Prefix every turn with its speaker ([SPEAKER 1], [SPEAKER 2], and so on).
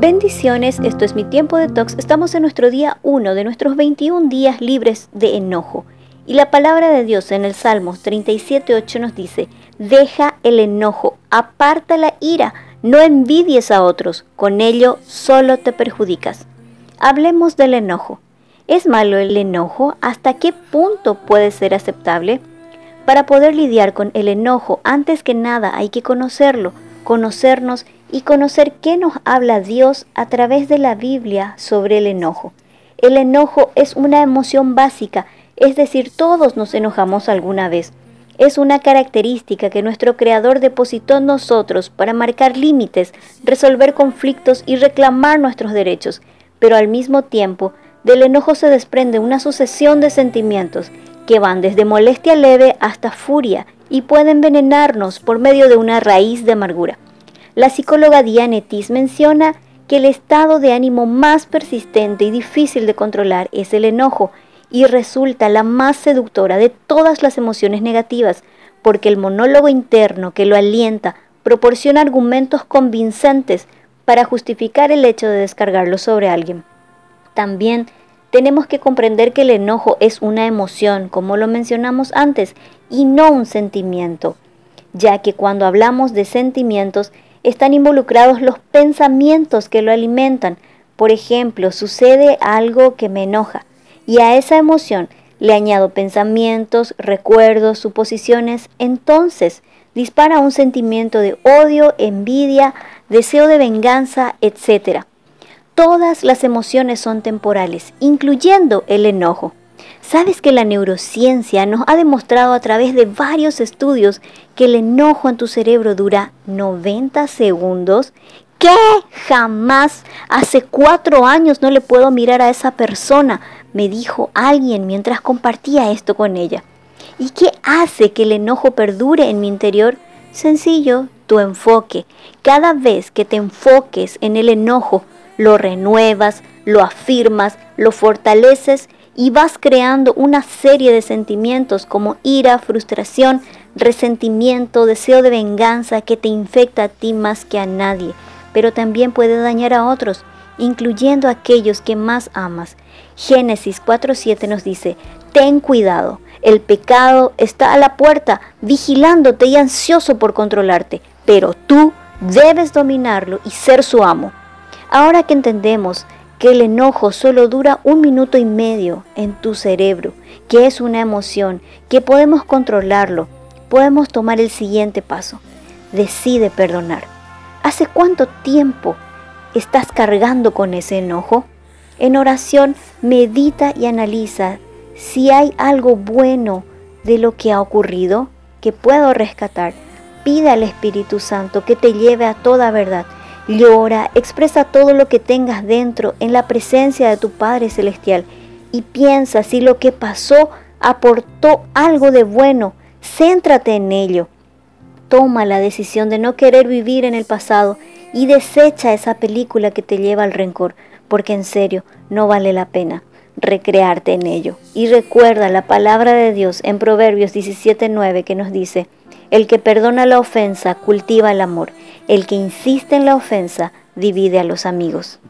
[SPEAKER 1] Bendiciones, esto es mi tiempo de tox. Estamos en nuestro día 1 de nuestros 21 días libres de enojo. Y la palabra de Dios en el Salmos 37.8 nos dice, deja el enojo, aparta la ira, no envidies a otros, con ello solo te perjudicas. Hablemos del enojo. ¿Es malo el enojo? ¿Hasta qué punto puede ser aceptable? Para poder lidiar con el enojo, antes que nada hay que conocerlo, conocernos y conocer qué nos habla Dios a través de la Biblia sobre el enojo. El enojo es una emoción básica, es decir, todos nos enojamos alguna vez. Es una característica que nuestro Creador depositó en nosotros para marcar límites, resolver conflictos y reclamar nuestros derechos, pero al mismo tiempo del enojo se desprende una sucesión de sentimientos que van desde molestia leve hasta furia y pueden envenenarnos por medio de una raíz de amargura. La psicóloga Diane Tis menciona que el estado de ánimo más persistente y difícil de controlar es el enojo y resulta la más seductora de todas las emociones negativas, porque el monólogo interno que lo alienta proporciona argumentos convincentes para justificar el hecho de descargarlo sobre alguien. También tenemos que comprender que el enojo es una emoción, como lo mencionamos antes, y no un sentimiento, ya que cuando hablamos de sentimientos están involucrados los pensamientos que lo alimentan. Por ejemplo, sucede algo que me enoja y a esa emoción le añado pensamientos, recuerdos, suposiciones, entonces dispara un sentimiento de odio, envidia, deseo de venganza, etc. Todas las emociones son temporales, incluyendo el enojo. ¿Sabes que la neurociencia nos ha demostrado a través de varios estudios que el enojo en tu cerebro dura 90 segundos? ¿Qué? Jamás. Hace cuatro años no le puedo mirar a esa persona, me dijo alguien mientras compartía esto con ella. ¿Y qué hace que el enojo perdure en mi interior? Sencillo, tu enfoque. Cada vez que te enfoques en el enojo, lo renuevas, lo afirmas, lo fortaleces y vas creando una serie de sentimientos como ira, frustración, resentimiento, deseo de venganza que te infecta a ti más que a nadie, pero también puede dañar a otros, incluyendo a aquellos que más amas. Génesis 4.7 nos dice, ten cuidado, el pecado está a la puerta, vigilándote y ansioso por controlarte, pero tú debes dominarlo y ser su amo. Ahora que entendemos que el enojo solo dura un minuto y medio en tu cerebro, que es una emoción, que podemos controlarlo, podemos tomar el siguiente paso. Decide perdonar. ¿Hace cuánto tiempo estás cargando con ese enojo? En oración, medita y analiza si hay algo bueno de lo que ha ocurrido que puedo rescatar. Pida al Espíritu Santo que te lleve a toda verdad Llora, expresa todo lo que tengas dentro en la presencia de tu Padre Celestial y piensa si lo que pasó aportó algo de bueno. Céntrate en ello. Toma la decisión de no querer vivir en el pasado y desecha esa película que te lleva al rencor, porque en serio no vale la pena recrearte en ello. Y recuerda la palabra de Dios en Proverbios 17:9 que nos dice, el que perdona la ofensa cultiva el amor. El que insiste en la ofensa divide a los amigos.